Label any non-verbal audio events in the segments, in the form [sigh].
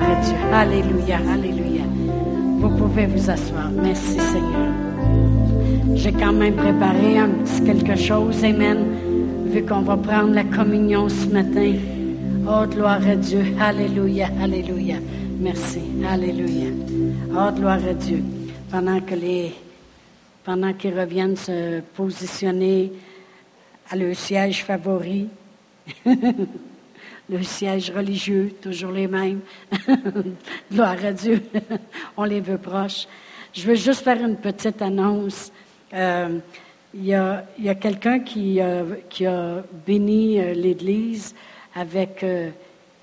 À Dieu. Alléluia, alléluia. Vous pouvez vous asseoir. Merci Seigneur. J'ai quand même préparé un petit quelque chose. Amen. Vu qu'on va prendre la communion ce matin. Oh, gloire à Dieu. Alléluia, alléluia. Merci. Alléluia. Oh, gloire à Dieu. Pendant que les, pendant qu'ils reviennent se positionner à leur siège favori. [laughs] le siège religieux, toujours les mêmes. [laughs] Gloire à Dieu. [laughs] On les veut proches. Je veux juste faire une petite annonce. Euh, il y a, quelqu'un qui, qui, a béni euh, l'Église avec euh,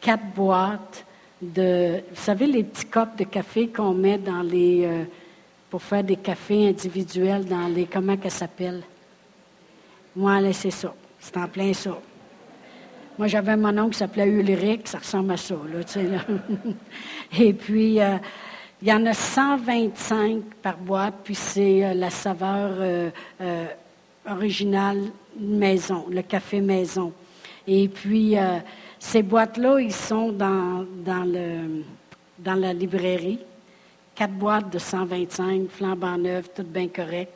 quatre boîtes de, vous savez, les petits copes de café qu'on met dans les, pour faire des cafés individuels dans les, comment qu'elle s'appelle? Moi, c'est ça. C'est en plein ça. Moi, j'avais mon oncle qui s'appelait Ulrich, ça ressemble à ça, là, tu sais. [laughs] Et puis, euh, il y en a 125 par boîte, puis c'est euh, la saveur euh, originale maison, le café maison. Et puis, ces boîtes-là, ils sont dans, dans, le, dans la librairie. Quatre boîtes de 125, flambant neuf, tout bien correct.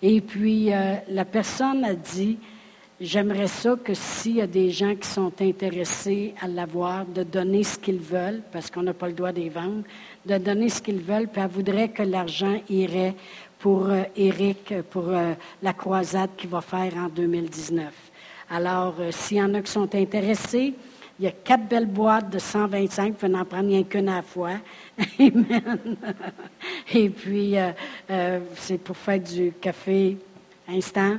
Et puis, la personne a dit, J'aimerais ça que s'il y a des gens qui sont intéressés à l'avoir, de donner ce qu'ils veulent, parce qu'on n'a pas le droit de les vendre, de donner ce qu'ils veulent, puis elle voudrait que l'argent irait pour euh, Eric, pour euh, la croisade qu'il va faire en 2019. Alors, euh, s'il y en a qui sont intéressés, il y a quatre belles boîtes de 125, vous n'en prendre rien qu'une à la fois. [laughs] Amen. Et puis, c'est pour faire du café instant.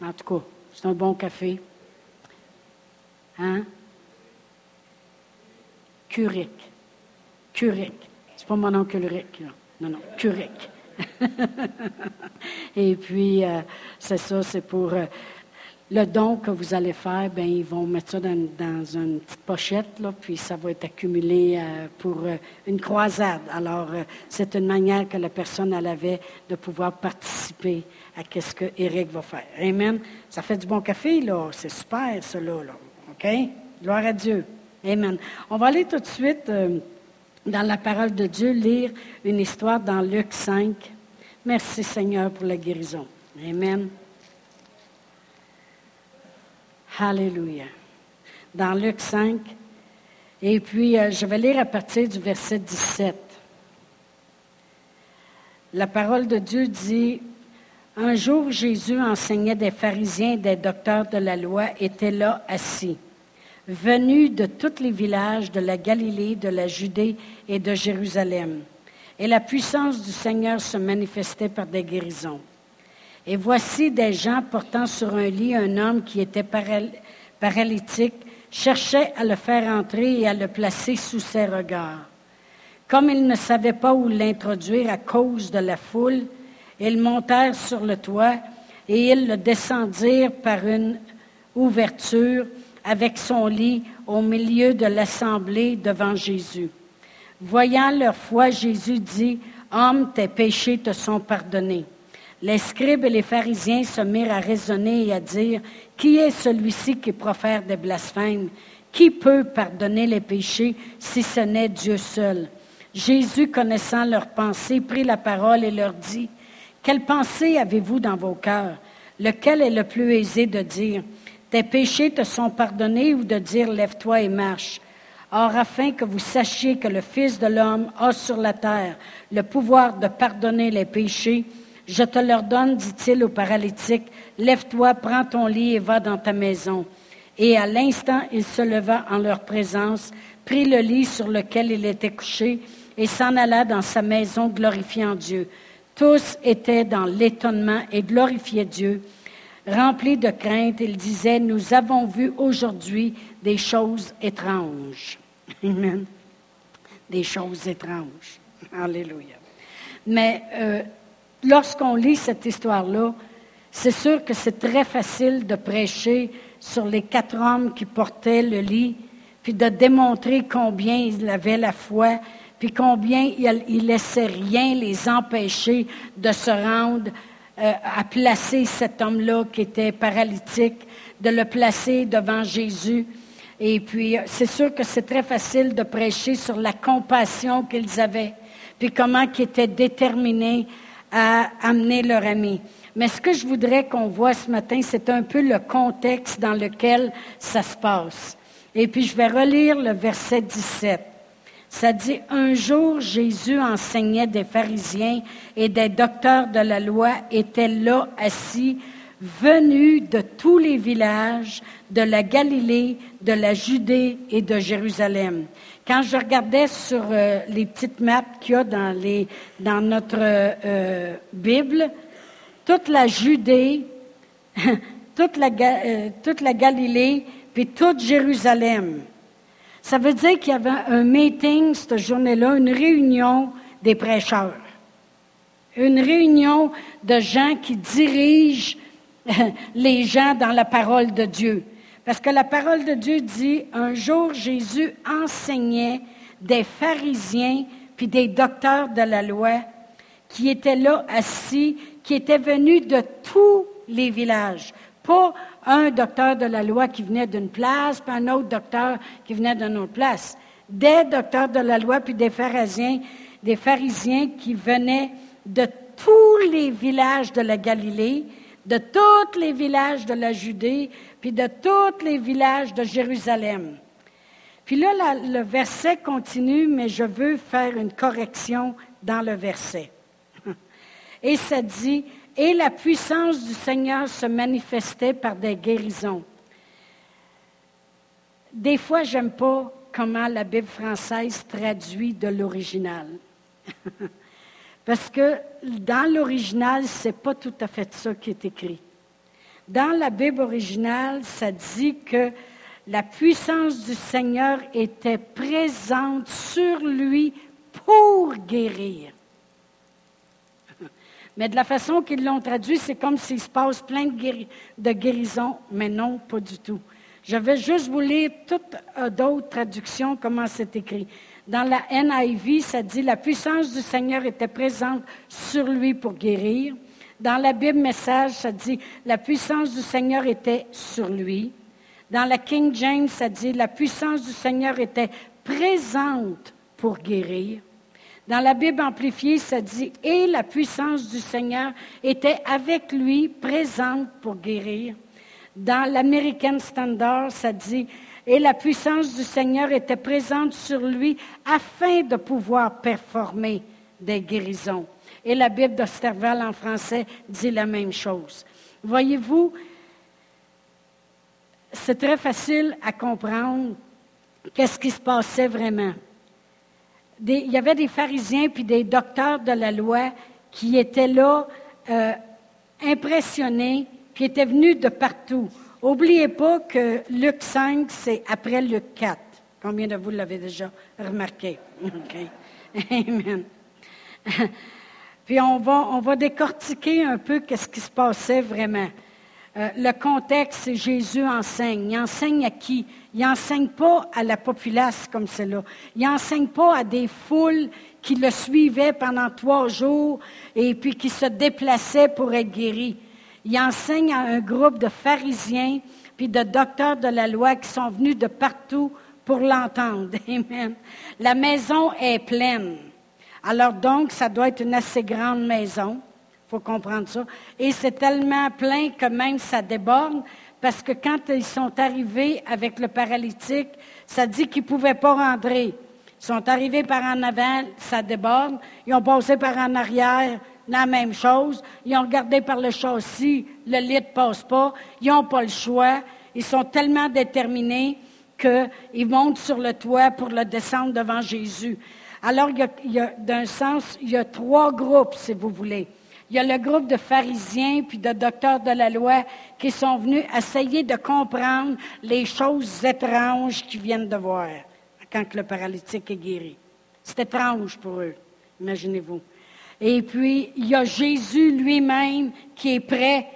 En tout cas, c'est un bon café. Hein? Curic. Curic. C'est pas mon nom Ulrich, Non, non, Curic. [laughs] Et puis, euh, c'est ça, c'est pour euh, le don que vous allez faire, ben ils vont mettre ça dans, une petite pochette, là, puis ça va être accumulé euh, pour une croisade. Alors, c'est une manière que la personne avait de pouvoir participer à ce que Eric va faire. Amen. Ça fait du bon café, là. C'est super, cela, là. OK? Gloire à Dieu. Amen. On va aller tout de suite euh, dans la parole de Dieu, lire une histoire dans Luc 5. Merci Seigneur pour la guérison. Amen. Alléluia. Dans Luc 5. Et puis, euh, je vais lire à partir du verset 17. La parole de Dieu dit, un jour, Jésus enseignait des pharisiens et des docteurs de la loi étaient là assis, venus de tous les villages de la Galilée, de la Judée et de Jérusalem. Et la puissance du Seigneur se manifestait par des guérisons. Et voici des gens portant sur un lit un homme qui était paralytique, cherchaient à le faire entrer et à le placer sous ses regards. Comme ils ne savaient pas où l'introduire à cause de la foule, ils montèrent sur le toit et ils le descendirent par une ouverture avec son lit au milieu de l'assemblée devant Jésus. Voyant leur foi, Jésus dit, Homme, tes péchés te sont pardonnés. Les scribes et les pharisiens se mirent à raisonner et à dire, Qui est celui-ci qui profère des blasphèmes? Qui peut pardonner les péchés si ce n'est Dieu seul? Jésus, connaissant leurs pensées, prit la parole et leur dit, quelle pensée avez-vous dans vos cœurs? Lequel est le plus aisé de dire, tes péchés te sont pardonnés ou de dire, lève-toi et marche? Or, afin que vous sachiez que le Fils de l'homme a sur la terre le pouvoir de pardonner les péchés, je te leur donne, dit-il au paralytique, lève-toi, prends ton lit et va dans ta maison. Et à l'instant, il se leva en leur présence, prit le lit sur lequel il était couché et s'en alla dans sa maison glorifiant Dieu. Tous étaient dans l'étonnement et glorifiaient Dieu. Remplis de crainte, ils disaient, nous avons vu aujourd'hui des choses étranges. Amen. Des choses étranges. Alléluia. Mais euh, lorsqu'on lit cette histoire-là, c'est sûr que c'est très facile de prêcher sur les quatre hommes qui portaient le lit, puis de démontrer combien ils avaient la foi puis combien il, laissait rien les empêcher de se rendre euh, à placer cet homme-là qui était paralytique, de le placer devant Jésus. Et puis, c'est sûr que c'est très facile de prêcher sur la compassion qu'ils avaient, puis comment ils étaient déterminés à amener leur ami. Mais ce que je voudrais qu'on voit ce matin, c'est un peu le contexte dans lequel ça se passe. Et puis, je vais relire le verset 17. Ça dit, un jour, Jésus enseignait des pharisiens et des docteurs de la loi étaient là assis, venus de tous les villages de la Galilée, de la Judée et de Jérusalem. Quand je regardais sur euh, les petites maps qu'il y a dans, notre euh, Bible, toute la Judée, [laughs] toute la, euh, toute la Galilée, puis toute Jérusalem. Ça veut dire qu'il y avait un meeting cette journée-là, une réunion des prêcheurs. Une réunion de gens qui dirigent [laughs] les gens dans la parole de Dieu. Parce que la parole de Dieu dit, un jour Jésus enseignait des pharisiens puis des docteurs de la loi qui étaient là assis, qui étaient venus de tous les villages. Pas un docteur de la loi qui venait d'une place, puis un autre docteur qui venait d'une autre place. Des docteurs de la loi, puis des pharisiens, des pharisiens qui venaient de tous les villages de la Galilée, de tous les villages de la Judée, puis de tous les villages de Jérusalem. Puis là, le verset continue, mais je veux faire une correction dans le verset. Et ça dit, et la puissance du Seigneur se manifestait par des guérisons. Des fois, j'aime pas comment la Bible française traduit de l'original. [laughs] Parce que dans l'original, ce n'est pas tout à fait ça qui est écrit. Dans la Bible originale, ça dit que la puissance du Seigneur était présente sur lui pour guérir. Mais de la façon qu'ils l'ont traduit, c'est comme s'il se passe plein de, guérisons, mais non, pas du tout. Je vais juste vous lire toutes euh, d'autres traductions, comment c'est écrit. Dans la NIV, ça dit La puissance du Seigneur était présente sur lui pour guérir. Dans la Bible Message, ça dit La puissance du Seigneur était sur lui. Dans la King James, ça dit La puissance du Seigneur était présente pour guérir. Dans la Bible amplifiée, ça dit Et la puissance du Seigneur était avec lui, présente pour guérir. Dans l'American Standard, ça dit Et la puissance du Seigneur était présente sur lui afin de pouvoir performer des guérisons. Et la Bible d'Osterval en français dit la même chose. Voyez-vous, c'est très facile à comprendre qu'est-ce qui se passait vraiment il y avait des pharisiens puis des docteurs de la loi qui étaient là euh, impressionnés, puis étaient venus de partout. Oubliez pas que Luc 5, c'est après Luc 4. Combien de vous l'avez déjà remarqué? [laughs] Amen. [laughs] Puis on va, on va décortiquer un peu qu'est-ce qui se passait vraiment. Euh, le contexte, c'est Jésus enseigne. Il enseigne à qui? Il n'enseigne pas à la populace comme cela. Il n'enseigne pas à des foules qui le suivaient pendant trois jours et puis qui se déplaçaient pour être guéris. Il enseigne à un groupe de pharisiens puis de docteurs de la loi qui sont venus de partout pour l'entendre. [laughs] Amen. La maison est pleine. Alors donc, ça doit être une assez grande maison faut comprendre ça. Et c'est tellement plein que même ça déborde, parce que quand ils sont arrivés avec le paralytique, ça dit qu'ils ne pouvaient pas rentrer. Ils sont arrivés par en avant, ça déborde. Ils ont passé par en arrière, la même chose. Ils ont regardé par le châssis, le lit ne passe pas. Ils n'ont pas le choix. Ils sont tellement déterminés qu'ils montent sur le toit pour le descendre devant Jésus. Alors, d'un sens, il y a trois groupes, si vous voulez. Il y a le groupe de pharisiens puis de docteurs de la loi qui sont venus essayer de comprendre les choses étranges qu'ils viennent de voir quand le paralytique est guéri. C'est étrange pour eux, imaginez-vous. Et puis, il y a Jésus lui-même qui est prêt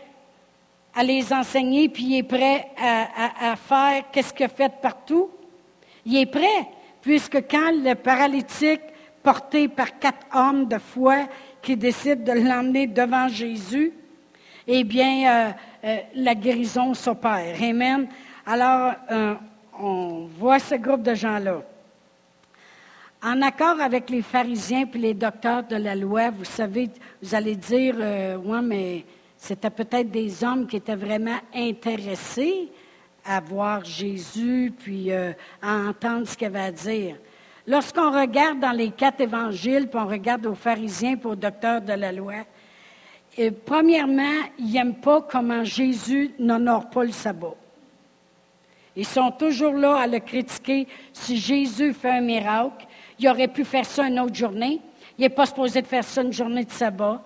à les enseigner, puis il est prêt à, faire qu'est-ce qu'il a fait partout. Il est prêt, puisque quand le paralytique, porté par quatre hommes de foi, qui décide de l'emmener devant Jésus, eh bien, euh, euh, la guérison s'opère. Amen. Alors, euh, on voit ce groupe de gens-là. En accord avec les pharisiens puis les docteurs de la loi, vous savez, vous allez dire, oui, mais c'était peut-être des hommes qui étaient vraiment intéressés à voir Jésus puis à entendre ce qu'il avait à dire. Lorsqu'on regarde dans les quatre évangiles, puis on regarde aux pharisiens puis aux docteurs de la loi, et, premièrement, ils n'aiment pas comment Jésus n'honore pas le sabbat. Ils sont toujours là à le critiquer. Si Jésus fait un miracle, il aurait pu faire ça une autre journée. Il n'est pas supposé de faire ça une journée de sabbat.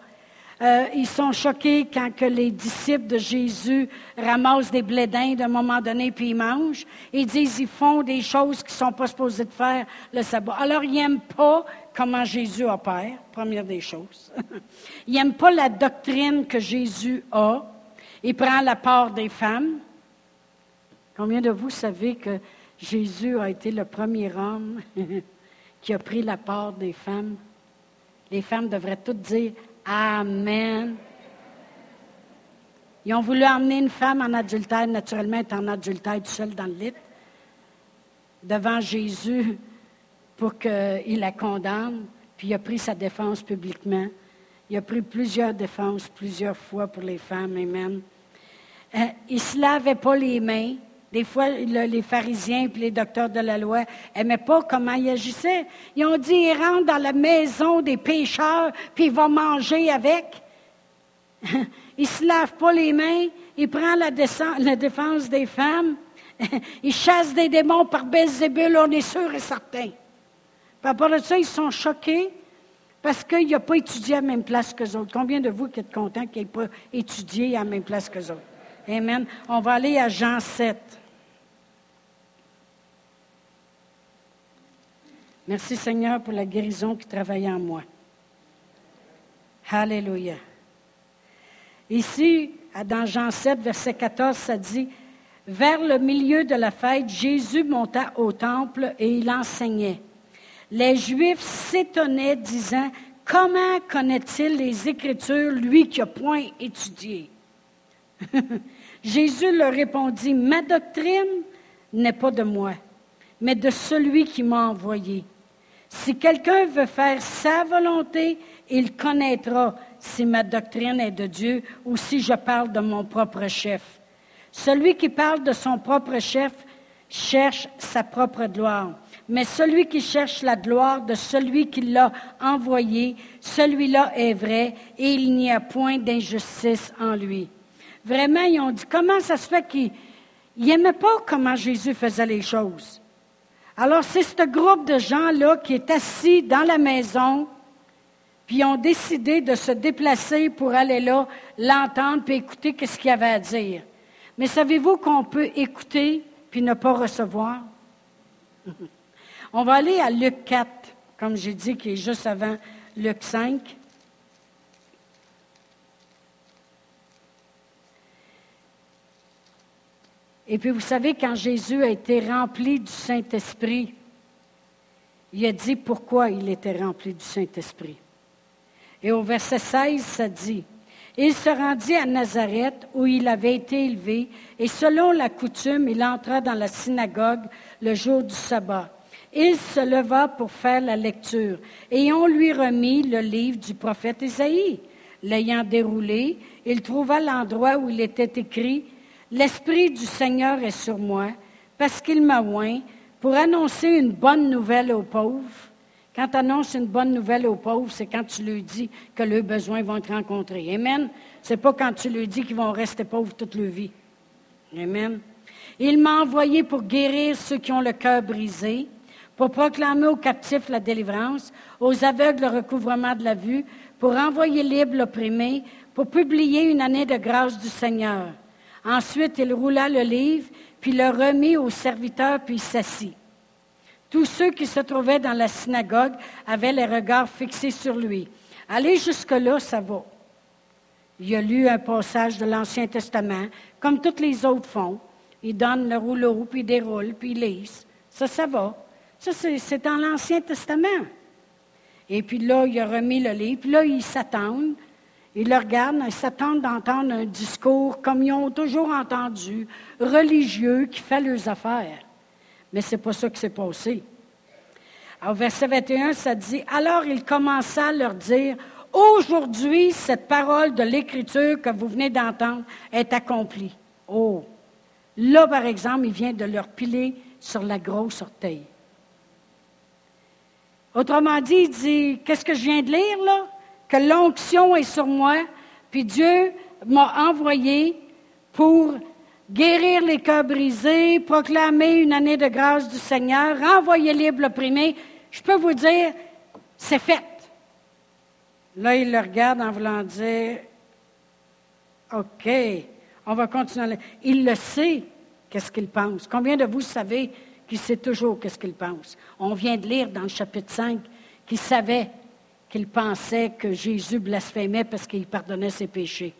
Euh, ils sont choqués quand que les disciples de Jésus ramassent des blés d'un moment donné puis ils mangent. Ils disent qu'ils font des choses qu'ils ne sont pas supposés de faire le sabbat. Alors, ils n'aiment pas comment Jésus opère, première des choses. [laughs] ils n'aiment pas la doctrine que Jésus a. Il prend la part des femmes. Combien de vous savez que Jésus a été le premier homme [laughs] qui a pris la part des femmes? Les femmes devraient toutes dire Amen. Ils ont voulu emmener une femme en adultère, naturellement, elle est en adultère tout seul dans le lit, devant Jésus pour qu'il la condamne, puis il a pris sa défense publiquement. Il a pris plusieurs défenses, plusieurs fois pour les femmes, Amen. Euh, il ne se lavait pas les mains. Des fois, les pharisiens et les docteurs de la loi n'aimaient pas comment il agissait. Ils ont dit, il rentre dans la maison des pécheurs, puis il va manger avec. [laughs] il ne se lave pas les mains, il prend la, défense des femmes, [laughs] il chasse des démons par Bézébul, on est sûr et certain. Par rapport à ça, ils sont choqués parce qu'il n'a pas étudié à la même place que les autres. Combien de vous qui êtes contents qu'il n'ait pas étudié à la même place que les autres? Amen. On va aller à Jean 7. Merci Seigneur pour la guérison qui travaille en moi. Alléluia. Ici, dans Jean 7, verset 14, ça dit, Vers le milieu de la fête, Jésus monta au temple et il enseignait. Les Juifs s'étonnaient, disant, Comment connaît-il les Écritures, lui qui n'a point étudié? [laughs] Jésus leur répondit, Ma doctrine n'est pas de moi, mais de celui qui m'a envoyé. Si quelqu'un veut faire sa volonté, il connaîtra si ma doctrine est de Dieu ou si je parle de mon propre chef. Celui qui parle de son propre chef cherche sa propre gloire. Mais celui qui cherche la gloire de celui qui l'a envoyé, celui-là est vrai et il n'y a point d'injustice en lui. Vraiment, ils ont dit, comment ça se fait qu'ils n'aimaient pas comment Jésus faisait les choses? Alors, c'est ce groupe de gens-là qui est assis dans la maison, puis ont décidé de se déplacer pour aller là, l'entendre, puis écouter ce qu'il avait à dire. Mais savez-vous qu'on peut écouter puis ne pas recevoir? [laughs] On va aller à Luc 4, comme j'ai dit, qui est juste avant Luc 5. Et puis vous savez, quand Jésus a été rempli du Saint-Esprit, il a dit pourquoi il était rempli du Saint-Esprit. Et au verset 16, ça dit, Il se rendit à Nazareth où il avait été élevé, et selon la coutume, il entra dans la synagogue le jour du sabbat. Il se leva pour faire la lecture, et on lui remit le livre du prophète Isaïe. L'ayant déroulé, il trouva l'endroit où il était écrit L'Esprit du Seigneur est sur moi parce qu'il m'a oint pour annoncer une bonne nouvelle aux pauvres. Quand tu annonces une bonne nouvelle aux pauvres, c'est quand tu leur dis que leurs besoins vont être rencontrés. Amen. C'est pas quand tu leur dis qu'ils vont rester pauvres toute leur vie. Amen. Il m'a envoyé pour guérir ceux qui ont le cœur brisé, pour proclamer aux captifs la délivrance, aux aveugles le recouvrement de la vue, pour envoyer libre l'opprimé, pour publier une année de grâce du Seigneur. Ensuite, il roula le livre, puis le remit au serviteur, puis s'assit. Tous ceux qui se trouvaient dans la synagogue avaient les regards fixés sur lui. Allez jusque-là, ça va. Il a lu un passage de l'Ancien Testament, comme tous les autres font. Il donne le rouleau, puis il déroule, puis il lise. Ça, ça va. Ça, c'est dans l'Ancien Testament. Et puis là, il a remis le livre, puis là, il s'attend ils le regardent, ils s'attendent d'entendre un discours comme ils ont toujours entendu, religieux, qui fait leurs affaires. Mais ce n'est pas ça qui s'est passé. Au verset 21, ça dit, Alors il commença à leur dire, Aujourd'hui, cette parole de l'Écriture que vous venez d'entendre est accomplie. Oh! Là, par exemple, il vient de leur piler sur la grosse orteil. Autrement dit, il dit, qu'est-ce que je viens de lire là? Que l'onction est sur moi, puis Dieu m'a envoyé pour guérir les cœurs brisés, proclamer une année de grâce du Seigneur, renvoyer libre l'opprimé. Je peux vous dire, c'est fait. Là, il le regarde en voulant dire, OK, on va continuer. Il le sait, qu'est-ce qu'il pense. Combien de vous savez qu'il sait toujours qu'est-ce qu'il pense? On vient de lire dans le chapitre 5 qu'il savait qu'il pensait que Jésus blasphémait parce qu'il pardonnait ses péchés.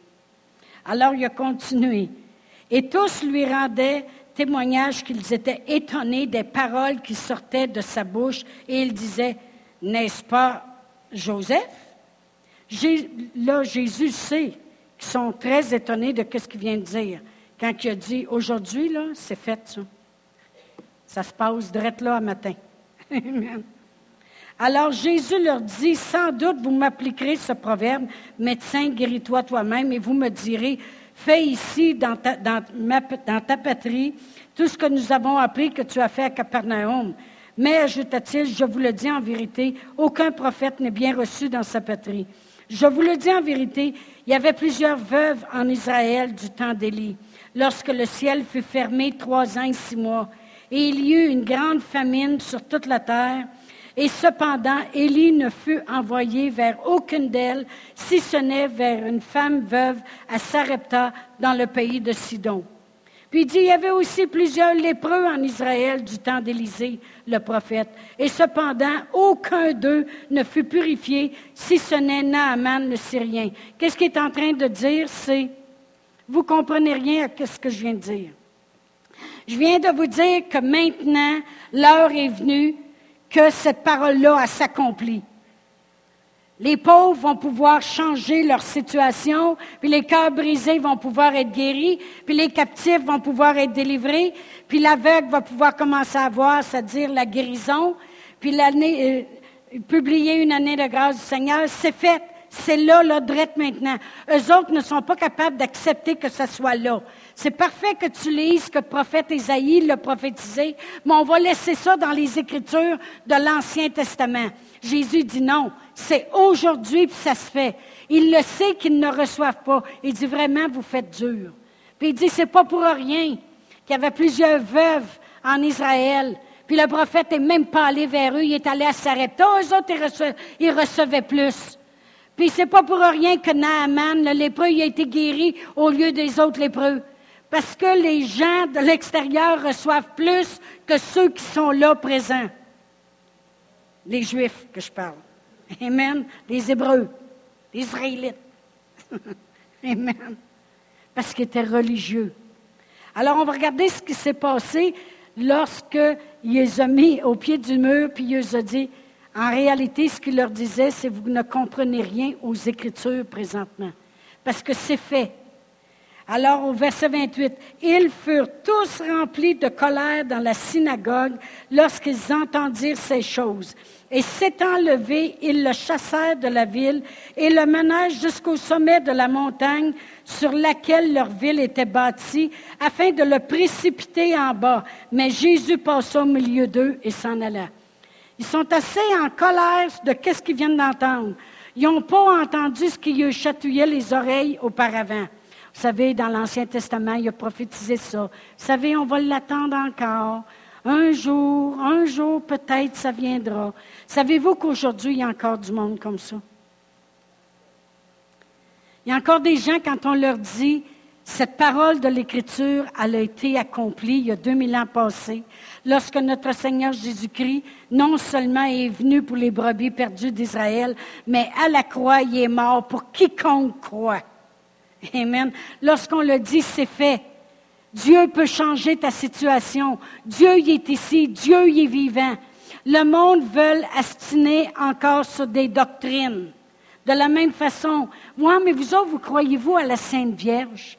Alors il a continué. Et tous lui rendaient témoignage qu'ils étaient étonnés des paroles qui sortaient de sa bouche. Et il disait, n'est-ce pas Joseph? Là, Jésus sait qu'ils sont très étonnés de ce qu'il vient de dire. Quand il a dit, aujourd'hui, là, c'est fait, ça. Ça se passe direct là à matin. [laughs] Alors Jésus leur dit, sans doute vous m'appliquerez ce proverbe, médecin, guéris-toi toi-même, et vous me direz, fais ici dans ta, patrie tout ce que nous avons appris que tu as fait à Capernaum. Mais, ajouta-t-il, je vous le dis en vérité, aucun prophète n'est bien reçu dans sa patrie. Je vous le dis en vérité, il y avait plusieurs veuves en Israël du temps d'Élie, lorsque le ciel fut fermé trois ans et six mois, et il y eut une grande famine sur toute la terre. Et cependant, Élie ne fut envoyé vers aucune d'elles, si ce n'est vers une femme veuve à Sarepta, dans le pays de Sidon. Puis il dit, il y avait aussi plusieurs lépreux en Israël du temps d'Élisée, le prophète. Et cependant, aucun d'eux ne fut purifié, si ce n'est Naaman le Syrien. Qu'est-ce qu'il est en train de dire? C'est, vous comprenez rien à ce que je viens de dire. Je viens de vous dire que maintenant, l'heure est venue que cette parole-là s'accomplit. Les pauvres vont pouvoir changer leur situation, puis les cœurs brisés vont pouvoir être guéris, puis les captifs vont pouvoir être délivrés, puis l'aveugle va pouvoir commencer à voir, c'est-à-dire la guérison, puis l'année, euh, publier une année de grâce du Seigneur, c'est fait. C'est là, là, drette maintenant. Eux autres ne sont pas capables d'accepter que ce soit là. C'est parfait que tu lises que le prophète Isaïe l'a prophétisé, mais on va laisser ça dans les Écritures de l'Ancien Testament. Jésus dit non, c'est aujourd'hui que ça se fait. Il le sait qu'ils ne reçoivent pas. Il dit vraiment, vous faites dur. Puis il dit, c'est pas pour rien qu'il y avait plusieurs veuves en Israël. Puis le prophète n'est même pas allé vers eux, il est allé à Sarepta. Eux autres, ils recevaient, ils recevaient plus. Puis c'est pas pour rien que Naaman, le lépreux, il a été guéri au lieu des autres lépreux. Parce que les gens de l'extérieur reçoivent plus que ceux qui sont là présents. Les Juifs que je parle. Amen. Les Hébreux, les Israélites. [laughs] Amen. Parce qu'ils étaient religieux. Alors, on va regarder ce qui s'est passé lorsque il les a mis au pied du mur, puis il les a dit, en réalité, ce qu'il leur disait, c'est vous ne comprenez rien aux Écritures présentement. Parce que c'est fait. Alors au verset 28, ils furent tous remplis de colère dans la synagogue lorsqu'ils entendirent ces choses. Et s'étant levés, ils le chassèrent de la ville et le menèrent jusqu'au sommet de la montagne sur laquelle leur ville était bâtie, afin de le précipiter en bas. Mais Jésus passa au milieu d'eux et s'en alla. Ils sont assez en colère de qu'est-ce qu'ils viennent d'entendre. Ils n'ont pas entendu ce qui eux chatouillait les oreilles auparavant. Vous savez, dans l'Ancien Testament, il a prophétisé ça. Vous savez, on va l'attendre encore. Un jour, un jour, peut-être, ça viendra. Savez-vous qu'aujourd'hui, il y a encore du monde comme ça? Il y a encore des gens, quand on leur dit, cette parole de l'Écriture, elle a été accomplie il y a 2000 ans passés, lorsque notre Seigneur Jésus-Christ, non seulement est venu pour les brebis perdues d'Israël, mais à la croix, il est mort pour quiconque croit. Amen. Lorsqu'on le dit, c'est fait. Dieu peut changer ta situation. Dieu y est ici. Dieu y est vivant. Le monde veut astiner encore sur des doctrines. De la même façon, moi, mais vous autres, vous croyez-vous à la Sainte Vierge?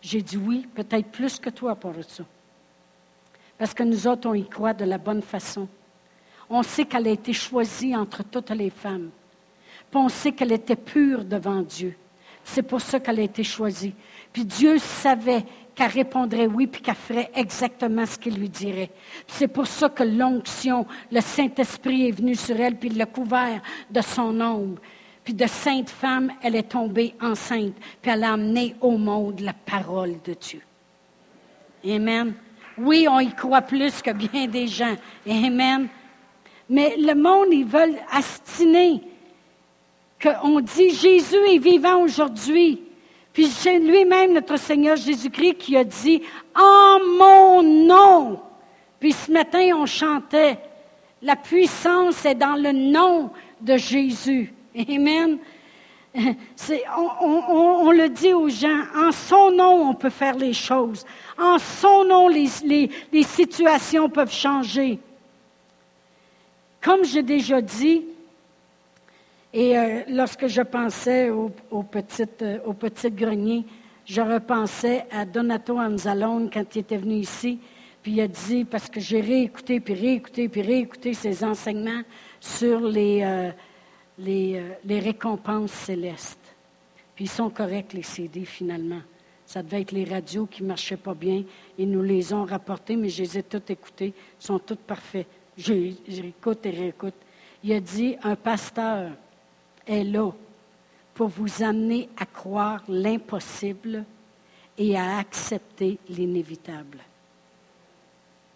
J'ai dit oui, peut-être plus que toi pour ça. Parce que nous autres, on y croit de la bonne façon. On sait qu'elle a été choisie entre toutes les femmes. Puis on sait qu'elle était pure devant Dieu. C'est pour ça qu'elle a été choisie. Puis Dieu savait qu'elle répondrait oui, puis qu'elle ferait exactement ce qu'il lui dirait. C'est pour ça que l'onction, le Saint-Esprit est venu sur elle, puis il l'a couvert de son ombre. Puis de sainte femme, elle est tombée enceinte, puis elle a amené au monde la parole de Dieu. Amen. Oui, on y croit plus que bien des gens. Amen. Mais le monde, ils veulent astiner qu'on dit Jésus est vivant aujourd'hui. Puis c'est lui-même, notre Seigneur Jésus-Christ, qui a dit En mon nom. Puis ce matin, on chantait La puissance est dans le nom de Jésus. Amen. On, le dit aux gens, en son nom, on peut faire les choses. En son nom, les situations peuvent changer. Comme j'ai déjà dit, et euh, lorsque je pensais au, petit, euh, au petit grenier, je repensais à Donato Anzalone quand il était venu ici. Puis il a dit, parce que j'ai réécouté, puis réécouté, puis réécouté ses enseignements sur les, euh, les, les, récompenses célestes. Puis ils sont corrects, les CD, finalement. Ça devait être les radios qui ne marchaient pas bien. Ils nous les ont rapportés, mais je les ai toutes écoutées. Ils sont toutes parfaits. J'écoute et réécoute. Il a dit, un pasteur est là pour vous amener à croire l'impossible et à accepter l'inévitable.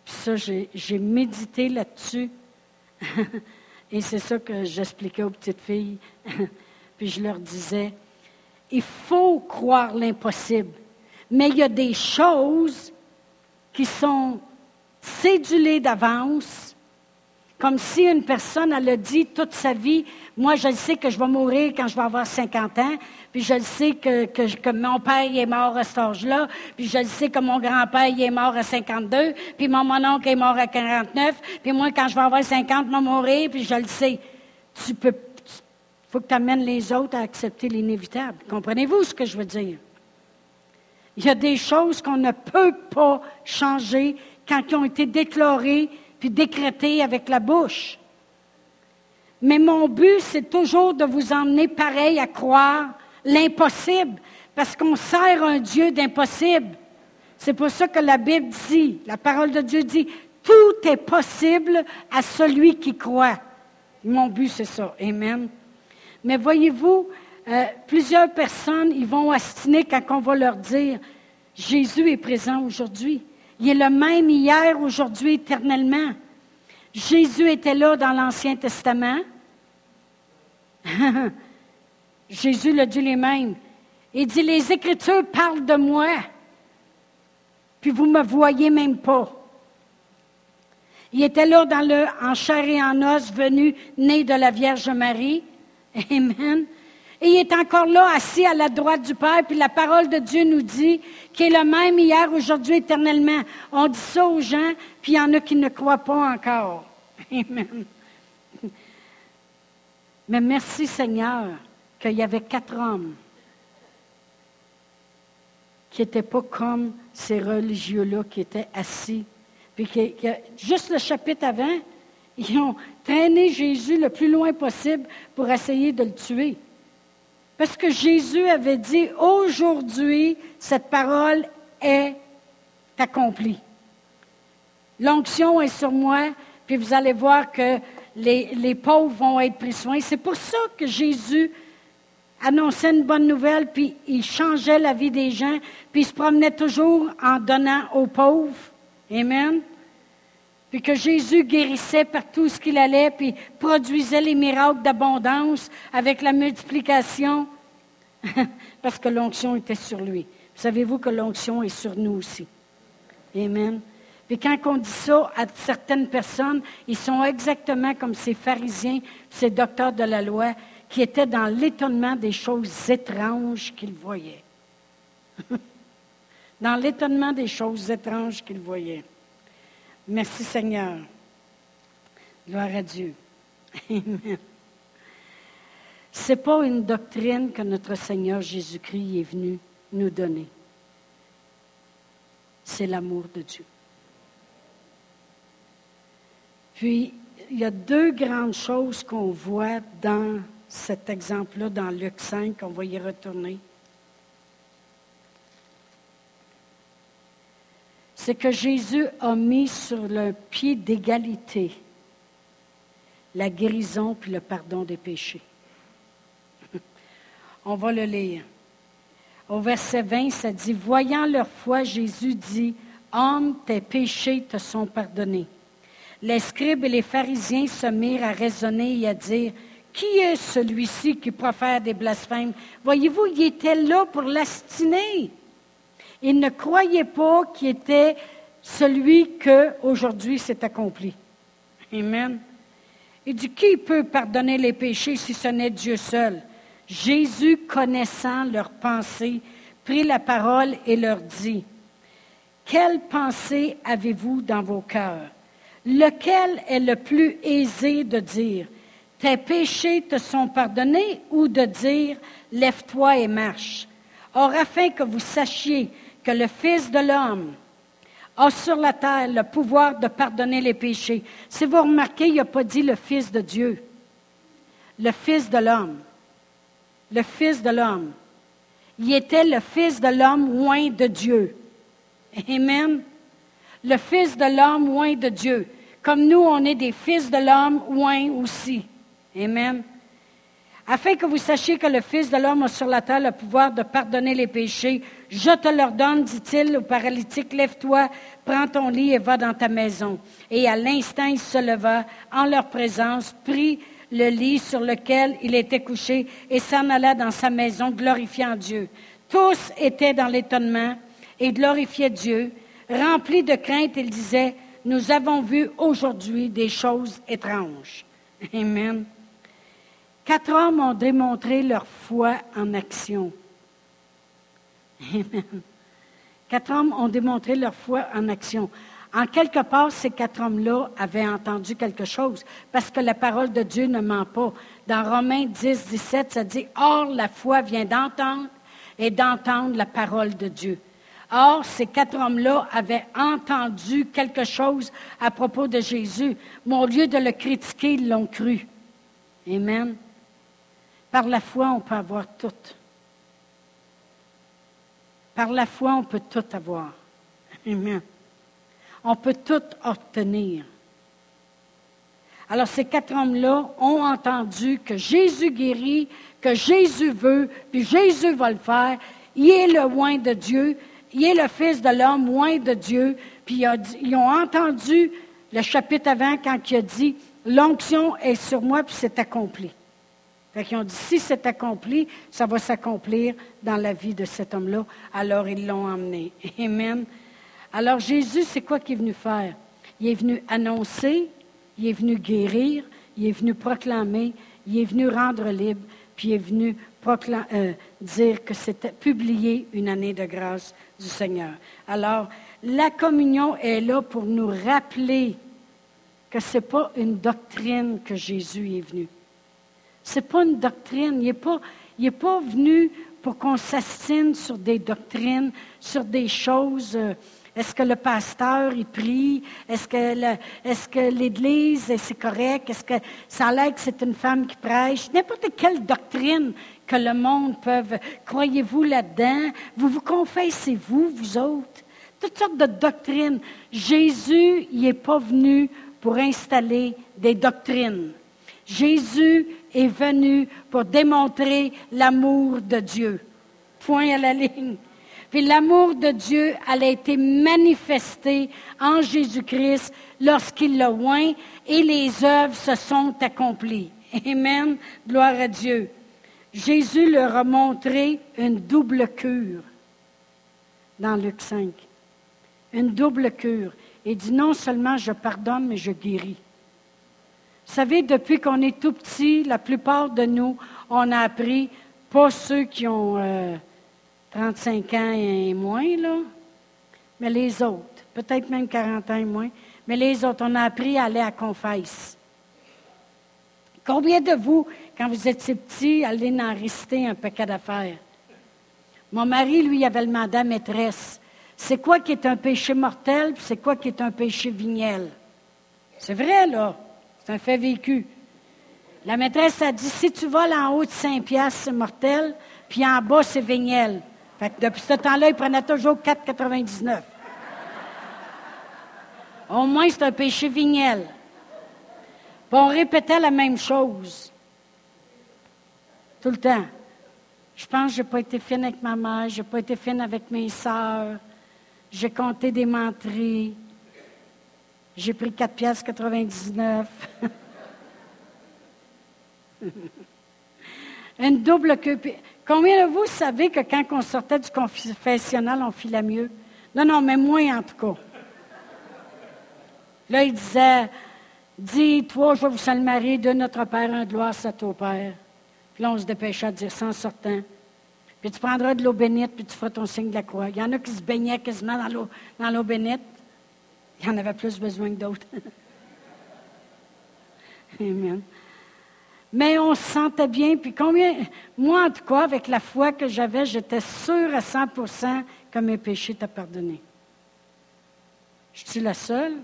Puis ça, j'ai médité là-dessus. [laughs] et c'est ça que j'expliquais aux petites filles. [laughs] Puis je leur disais, il faut croire l'impossible. Mais il y a des choses qui sont cédulées d'avance, comme si une personne, elle a dit toute sa vie, moi, je sais que je vais mourir quand je vais avoir 50 ans, puis je sais que, que, mon père est mort à cet âge-là, puis je sais que mon grand-père est mort à 52, puis mon, mon oncle est mort à 49, puis moi, quand je vais avoir 50, je vais mourir, puis je le sais. Tu peux, faut que tu amènes les autres à accepter l'inévitable. Comprenez-vous ce que je veux dire? Il y a des choses qu'on ne peut pas changer quand elles ont été déclarées puis décrétées avec la bouche. Mais mon but, c'est toujours de vous emmener pareil à croire l'impossible, parce qu'on sert un Dieu d'impossible. C'est pour ça que la Bible dit, la parole de Dieu dit, tout est possible à celui qui croit. Mon but, c'est ça. Amen. Mais voyez-vous, euh, plusieurs personnes, ils vont astiner quand on va leur dire, Jésus est présent aujourd'hui. Il est le même hier, aujourd'hui, éternellement. Jésus était là dans l'Ancien Testament. [laughs] Jésus le dit lui-même. Il dit, les Écritures parlent de moi, puis vous ne me voyez même pas. Il était là dans le, en chair et en os, venu, né de la Vierge Marie. Amen. Et il est encore là, assis à la droite du Père, puis la parole de Dieu nous dit qu'il est le même hier, aujourd'hui, éternellement. On dit ça aux gens, puis il y en a qui ne croient pas encore. [laughs] Amen. Mais merci Seigneur qu'il y avait quatre hommes qui n'étaient pas comme ces religieux-là qui étaient assis. Puis juste le chapitre avant, ils ont traîné Jésus le plus loin possible pour essayer de le tuer. Parce que Jésus avait dit, aujourd'hui, cette parole est accomplie. L'onction est sur moi, puis vous allez voir que les, pauvres vont être pris soin. C'est pour ça que Jésus annonçait une bonne nouvelle, puis il changeait la vie des gens, puis il se promenait toujours en donnant aux pauvres. Amen. Puis que Jésus guérissait partout ce qu'il allait, puis produisait les miracles d'abondance avec la multiplication, [laughs] parce que l'onction était sur lui. Savez-vous que l'onction est sur nous aussi? Amen. Puis quand on dit ça à certaines personnes, ils sont exactement comme ces pharisiens, ces docteurs de la loi, qui étaient dans l'étonnement des choses étranges qu'ils voyaient. [laughs] dans l'étonnement des choses étranges qu'ils voyaient. Merci Seigneur. Gloire à Dieu. Amen. Ce n'est pas une doctrine que notre Seigneur Jésus-Christ est venu nous donner. C'est l'amour de Dieu. Puis, il y a deux grandes choses qu'on voit dans cet exemple-là, dans Luc 5, on va y retourner. C'est que Jésus a mis sur le pied d'égalité la guérison puis le pardon des péchés. [laughs] On va le lire. Au verset 20, ça dit, Voyant leur foi, Jésus dit, Homme, tes péchés te sont pardonnés. Les scribes et les pharisiens se mirent à raisonner et à dire, Qui est celui-ci qui profère des blasphèmes? Voyez-vous, il était là pour l'astiner. Il ne croyait pas qu'il était celui que aujourd'hui s'est accompli. Amen. Il dit, qui peut pardonner les péchés si ce n'est Dieu seul? Jésus, connaissant leurs pensées, prit la parole et leur dit, Quelle pensée avez-vous dans vos cœurs? Lequel est le plus aisé de dire, Tes péchés te sont pardonnés, ou de dire, Lève-toi et marche? Or, afin que vous sachiez le Fils de l'homme a sur la terre le pouvoir de pardonner les péchés. Si vous remarquez, il n'a pas dit le Fils de Dieu, le Fils de l'homme. Le Fils de l'homme. Il était le Fils de l'homme loin de Dieu. Amen. Le Fils de l'homme loin de Dieu. Comme nous, on est des fils de l'homme loin aussi. Amen afin que vous sachiez que le Fils de l'homme a sur la terre le pouvoir de pardonner les péchés. Je te l'ordonne, dit-il au paralytique, lève-toi, prends ton lit et va dans ta maison. Et à l'instant, il se leva en leur présence, prit le lit sur lequel il était couché et s'en alla dans sa maison, glorifiant Dieu. Tous étaient dans l'étonnement et glorifiaient Dieu. Remplis de crainte, ils disaient, nous avons vu aujourd'hui des choses étranges. Amen. Quatre hommes ont démontré leur foi en action. Amen. Quatre hommes ont démontré leur foi en action. En quelque part, ces quatre hommes-là avaient entendu quelque chose, parce que la parole de Dieu ne ment pas. Dans Romains 10, 17, ça dit, Or, la foi vient d'entendre et d'entendre la parole de Dieu. Or, ces quatre hommes-là avaient entendu quelque chose à propos de Jésus, mais au lieu de le critiquer, ils l'ont cru. Amen. Par la foi, on peut avoir tout. Par la foi, on peut tout avoir. On peut tout obtenir. Alors ces quatre hommes-là ont entendu que Jésus guérit, que Jésus veut, puis Jésus va le faire. Il est le loin de Dieu, il est le Fils de l'homme loin de Dieu. Puis ils ont entendu le chapitre avant quand il a dit, l'onction est sur moi, puis c'est accompli. Fait qu'ils ont dit, si c'est accompli, ça va s'accomplir dans la vie de cet homme-là. Alors ils l'ont emmené. [laughs] Amen. Alors Jésus, c'est quoi qu'il est venu faire? Il est venu annoncer, il est venu guérir, il est venu proclamer, il est venu rendre libre, puis il est venu euh, dire que c'était publier une année de grâce du Seigneur. Alors, la communion est là pour nous rappeler que ce n'est pas une doctrine que Jésus est venu. N'est pas une doctrine. Il n'est pas, pas venu pour qu'on s'assine sur des doctrines, sur des choses. Euh, est-ce que le pasteur, il prie? Est-ce que, est-ce que l'Église, c'est correct? Est-ce que ça a l'air que c'est une femme qui prêche? N'importe quelle doctrine que le monde peut... Croyez-vous là-dedans? Vous vous confessez-vous, vous autres? Toutes sortes de doctrines. Jésus, il n'est pas venu pour installer des doctrines. Jésus est venu pour démontrer l'amour de Dieu. Point à la ligne. Puis l'amour de Dieu, a été manifesté en Jésus-Christ lorsqu'il l'a oint et les œuvres se sont accomplies. Amen. Gloire à Dieu. Jésus leur a montré une double cure dans Luc 5. Une double cure. Il dit non seulement je pardonne, mais je guéris. Vous savez, depuis qu'on est tout petit, la plupart de nous, on a appris, pas ceux qui ont 35 euh, ans et moins, là, mais les autres, peut-être même 40 ans et moins, mais les autres, on a appris à aller à confesse. Combien de vous, quand vous étiez petit, allez en réciter un paquet d'affaires? Mon mari, lui, avait le mandat maîtresse. C'est quoi qui est un péché mortel, c'est quoi qui est un péché vignel? C'est vrai, là. Un fait vécu. La maîtresse a dit, si tu voles en haut de Saint-Pierre, c'est mortel, puis en bas, c'est Vignel. Fait que depuis ce temps-là, il prenait toujours 4,99. Au moins, c'est un péché Vignel. Puis on répétait la même chose. Tout le temps. Je pense que je n'ai pas été fine avec ma mère, je n'ai pas été fine avec mes sœurs. J'ai compté des menteries. J'ai pris 4 pièces 99. Une double queue. Combien de vous savez que quand on sortait du confessionnal, on filait mieux? Non, non, mais moins en tout cas. Là, il disait, dis, toi, je vais vous saluer, de notre Père, un gloire à ton Père. Puis là, on se dépêchait à dire ça en sortant. Puis tu prendras de l'eau bénite, puis tu feras ton signe de la croix. Il y en a qui se baignaient quasiment dans l'eau, dans l'eau bénite. Il y en avait plus besoin que d'autres. [laughs] Amen. Mais on se sentait bien. Puis combien, moi en tout cas, avec la foi que j'avais, j'étais sûre à 100% que mes péchés étaient pardonnés. Je suis la seule?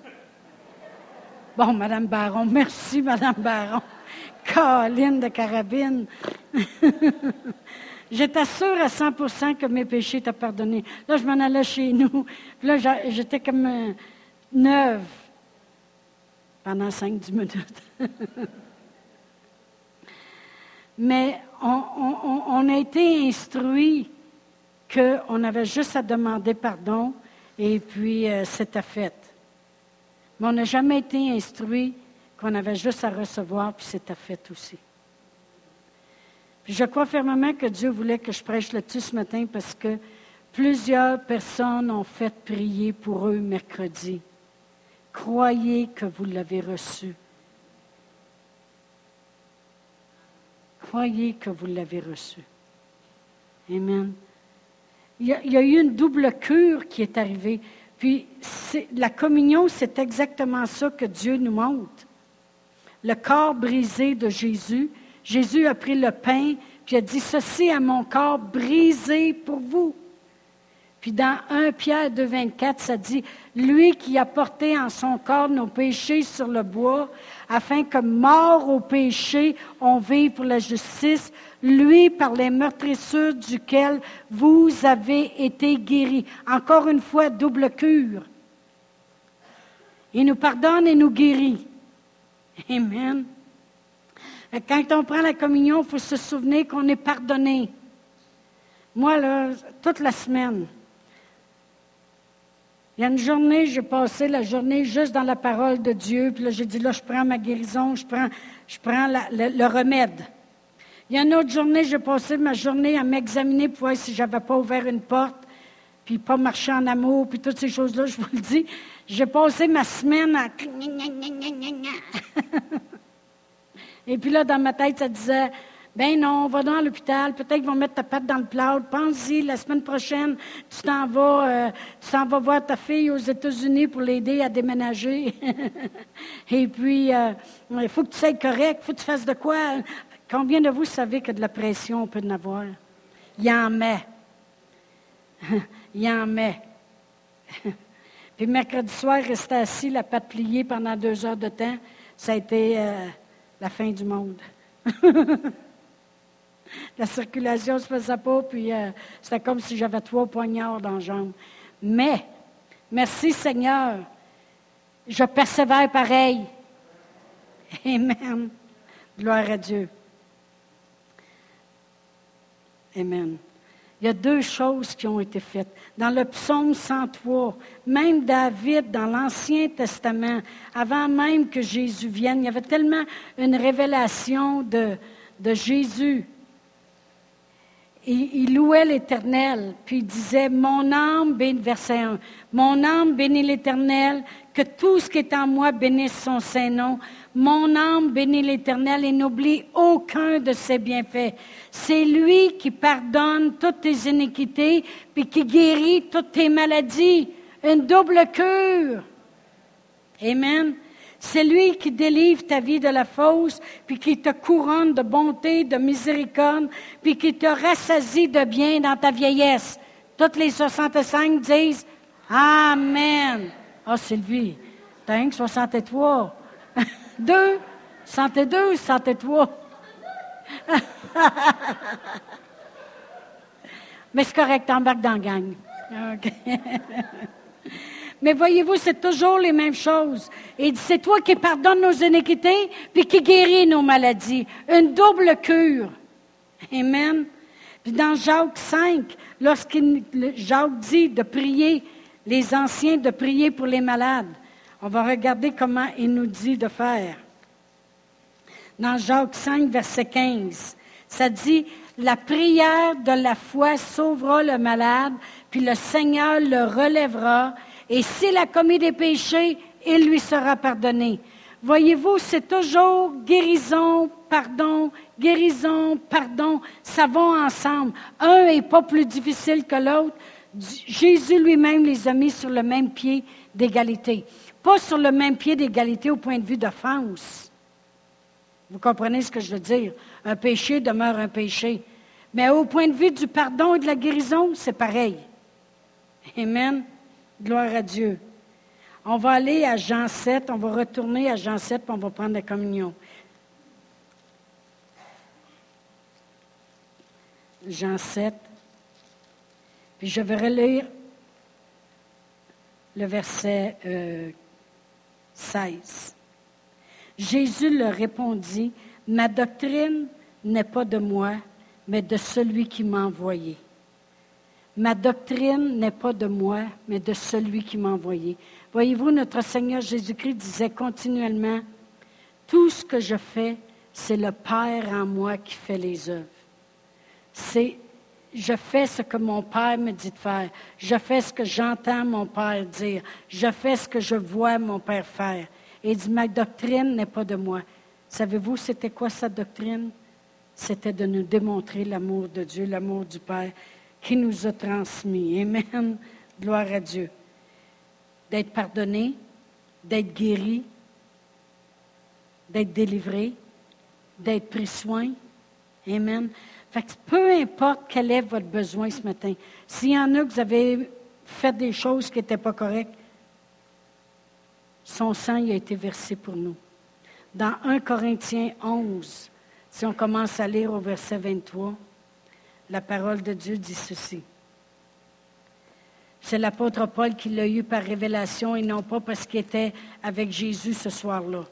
Bon, Madame Baron, merci, Madame Baron. [laughs] Caroline de carabine. [laughs] J'étais sûre à 100% que mes péchés étaient pardonnés. Là, je m'en allais chez nous. Puis là, j'étais comme euh, neuve pendant cinq, dix minutes. [laughs] Mais on, a été instruit qu'on avait juste à demander pardon et puis euh, c'était fait. Mais on n'a jamais été instruit qu'on avait juste à recevoir puis c'était fait aussi je crois fermement que Dieu voulait que je prêche là-dessus ce matin parce que plusieurs personnes ont fait prier pour eux mercredi. Croyez que vous l'avez reçu. Croyez que vous l'avez reçu. Amen. Il y, a, eu une double cure qui est arrivée. Puis la communion, c'est exactement ça que Dieu nous montre. Le corps brisé de Jésus, Jésus a pris le pain, puis a dit, ceci est mon corps brisé pour vous. Puis dans 1 Pierre 2, 24, ça dit, lui qui a porté en son corps nos péchés sur le bois, afin que mort au péché, on vive pour la justice, lui par les meurtrissures duquel vous avez été guéris. Encore une fois, double cure. Il nous pardonne et nous guérit. Amen. Quand on prend la communion, il faut se souvenir qu'on est pardonné. Moi, là, toute la semaine, il y a une journée, j'ai passé la journée juste dans la parole de Dieu. Puis là, j'ai dit, là, je prends ma guérison, je prends, je prends le, remède. Il y a une autre journée, j'ai passé ma journée à m'examiner pour voir si je n'avais pas ouvert une porte, puis pas marcher en amour, puis toutes ces choses-là, je vous le dis. J'ai passé ma semaine à... [laughs] Et puis là, dans ma tête, ça disait, ben non, on va dans l'hôpital, peut-être qu'ils vont mettre ta patte dans le plat. Pense-y, la semaine prochaine, tu t'en vas, euh, tu t'en vas voir ta fille aux États-Unis pour l'aider à déménager. [laughs] Et puis, euh, il faut que tu sois correct, il faut que tu fasses de quoi? Combien de vous savez que de la pression, on peut en avoir? Il y en met. [laughs] il y en met. [laughs] puis mercredi soir, rester assis, la patte pliée pendant deux heures de temps, ça a été... Euh, la fin du monde. [laughs] la circulation se faisait pas, puis euh, c'était comme si j'avais trois poignards dans la jambe. Mais, merci Seigneur, je persévère pareil. [laughs] Amen. Gloire à Dieu. Amen. Il y a deux choses qui ont été faites. Dans le psaume 103, même David, dans l'Ancien Testament, avant même que Jésus vienne, il y avait tellement une révélation de Jésus. Il louait l'Éternel, puis il disait, mon âme bénit, verset 1, mon âme bénit l'Éternel, que tout ce qui est en moi bénisse son Saint-Nom. Mon âme bénit l'Éternel et n'oublie aucun de ses bienfaits. C'est lui qui pardonne toutes tes iniquités, puis qui guérit toutes tes maladies. Une double cure. Amen. C'est lui qui délivre ta vie de la fausse, puis qui te couronne de bonté, de miséricorde, puis qui te rassasie de bien dans ta vieillesse. Toutes les 65 disent Amen. Ah, Sylvie, t'as 63. [laughs] deux? Santé deux ou santé trois? [laughs] Mais c'est correct, embarque dans la gang. [laughs] Mais voyez-vous, c'est toujours les mêmes choses. Et c'est toi qui pardonnes nos iniquités, puis qui guéris nos maladies. Une double cure. Amen. Puis dans Jacques 5, lorsqu'il Jacques dit de prier, les anciens de prier pour les malades, on va regarder comment il nous dit de faire. Dans Jacques 5, verset 15, ça dit, la prière de la foi sauvera le malade, puis le Seigneur le relèvera, et s'il a commis des péchés, il lui sera pardonné. Voyez-vous, c'est toujours guérison, pardon, guérison, pardon, ça va ensemble. Un n'est pas plus difficile que l'autre. Jésus lui-même les a mis sur le même pied d'égalité. Pas sur le même pied d'égalité au point de vue d'offense. Vous comprenez ce que je veux dire? Un péché demeure un péché. Mais au point de vue du pardon et de la guérison, c'est pareil. Amen. Gloire à Dieu. On va aller à Jean 7, on va retourner à Jean 7, puis on va prendre la communion. Jean 7. Puis je vais relire le verset 16. Euh, Jésus leur répondit, Ma doctrine n'est pas de moi, mais de celui qui m'a envoyé. Ma doctrine n'est pas de moi, mais de celui qui m'a envoyé. Voyez-vous, notre Seigneur Jésus-Christ disait continuellement, Tout ce que je fais, c'est le Père en moi qui fait les œuvres. C'est je fais ce que mon Père me dit de faire. Je fais ce que j'entends mon Père dire. Je fais ce que je vois mon Père faire. Et il dit, ma doctrine n'est pas de moi. Savez-vous, c'était quoi sa doctrine? C'était de nous démontrer l'amour de Dieu, l'amour du Père qui nous a transmis. Amen. Gloire à Dieu. D'être pardonné, d'être guéri, d'être délivré, d'être pris soin. Amen. Fait que peu importe quel est votre besoin ce matin, s'il y en a que vous avez fait des choses qui n'étaient pas correctes, son sang a été versé pour nous. Dans 1 Corinthiens 11, si on commence à lire au verset 23, la parole de Dieu dit ceci. C'est l'apôtre Paul qui l'a eu par révélation et non pas parce qu'il était avec Jésus ce soir-là.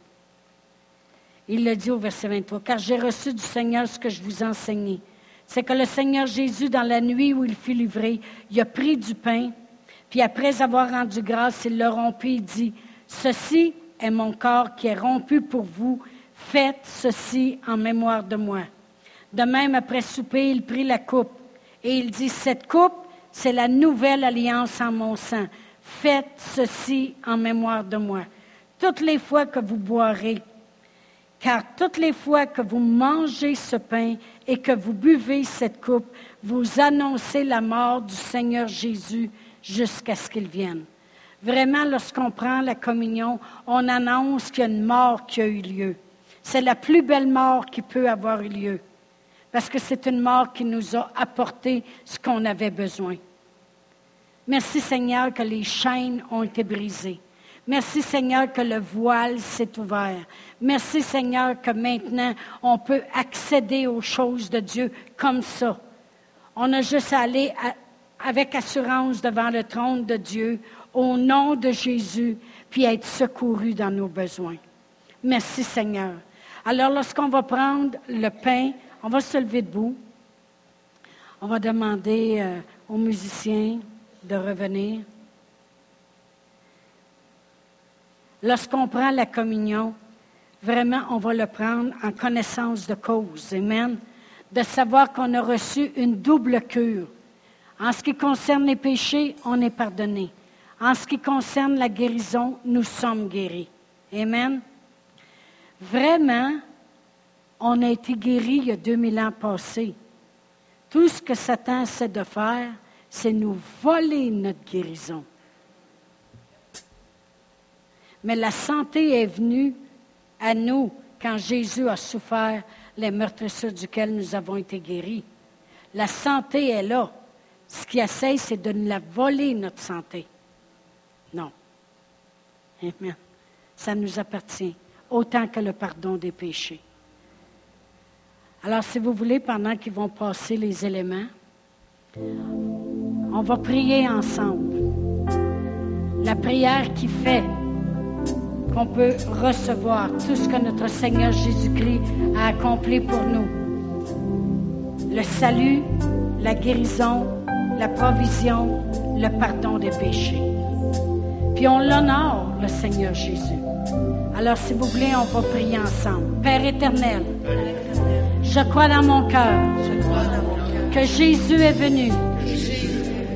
Il le dit au verset 23, car j'ai reçu du Seigneur ce que je vous enseignais. C'est que le Seigneur Jésus, dans la nuit où il fut livré, il a pris du pain, puis après avoir rendu grâce, il l'a rompu et dit, Ceci est mon corps qui est rompu pour vous, faites ceci en mémoire de moi. De même, après souper, il prit la coupe et il dit, Cette coupe, c'est la nouvelle alliance en mon sang. Faites ceci en mémoire de moi. Toutes les fois que vous boirez, car toutes les fois que vous mangez ce pain et que vous buvez cette coupe, vous annoncez la mort du Seigneur Jésus jusqu'à ce qu'il vienne. Vraiment, lorsqu'on prend la communion, on annonce qu'il y a une mort qui a eu lieu. C'est la plus belle mort qui peut avoir eu lieu, parce que c'est une mort qui nous a apporté ce qu'on avait besoin. Merci Seigneur que les chaînes ont été brisées. Merci Seigneur que le voile s'est ouvert. Merci Seigneur que maintenant on peut accéder aux choses de Dieu comme ça. On a juste à aller avec assurance devant le trône de Dieu au nom de Jésus, puis être secouru dans nos besoins. Merci Seigneur. Alors lorsqu'on va prendre le pain, on va se lever debout. On va demander euh, aux musiciens de revenir. lorsqu'on prend la communion, vraiment, on va le prendre en connaissance de cause. Amen. De savoir qu'on a reçu une double cure. En ce qui concerne les péchés, on est pardonné. En ce qui concerne la guérison, nous sommes guéris. Amen. Vraiment, on a été guéris il y a 2000 ans passés. Tout ce que Satan essaie de faire, c'est nous voler notre guérison. Mais la santé est venue à nous quand Jésus a souffert les meurtrissures duquel nous avons été guéris. La santé est là. Ce qui essaie, c'est de nous la voler, notre santé. Non. Amen. Ça nous appartient. autant que le pardon des péchés. Alors, si vous voulez, pendant qu'ils vont passer les éléments, on va prier ensemble. La prière qui fait qu'on peut recevoir tout ce que notre Seigneur Jésus-Christ a accompli pour nous. Le salut, la guérison, la provision, le pardon des péchés. Puis on l'honore, le Seigneur Jésus. Alors, si vous voulez, on va prier ensemble. Père éternel, je crois dans mon cœur que Jésus est venu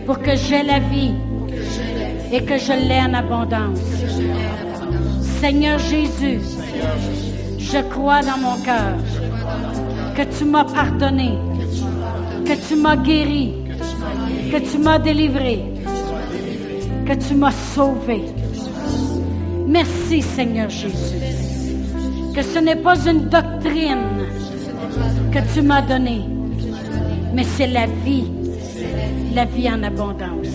pour que j'ai la vie et que je l'ai en abondance. Seigneur Jésus, je crois dans mon cœur que tu m'as pardonné, que tu m'as guéri, que tu m'as délivré, que tu m'as sauvé. Merci Seigneur Jésus, que ce n'est pas une doctrine que tu m'as donnée, mais c'est la vie, la vie en abondance.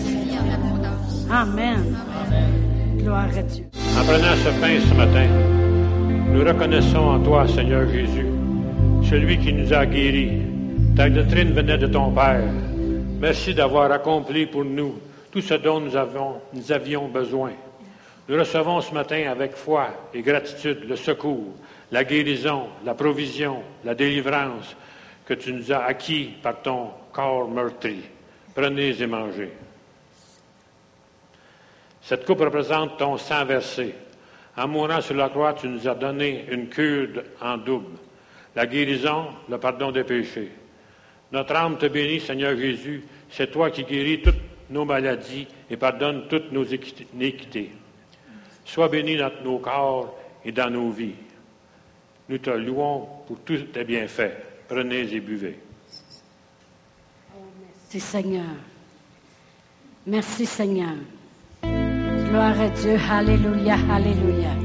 Amen. Gloire à Dieu. En prenant ce pain ce matin, nous reconnaissons en toi, Seigneur Jésus, celui qui nous a guéris. Ta doctrine venait de ton Père. Merci d'avoir accompli pour nous tout ce dont nous, avons, nous avions besoin. Nous recevons ce matin avec foi et gratitude le secours, la guérison, la provision, la délivrance que tu nous as acquis par ton corps meurtri. Prenez et mangez. Cette coupe représente ton sang versé. En mourant sur la croix, tu nous as donné une cure en double. La guérison, le pardon des péchés. Notre âme te bénit, Seigneur Jésus. C'est toi qui guéris toutes nos maladies et pardonnes toutes nos iniquités. Sois béni dans nos corps et dans nos vies. Nous te louons pour tous tes bienfaits. Prenez et buvez. Merci Seigneur. Merci Seigneur. Gloire à Dieu. Alléluia, Alléluia.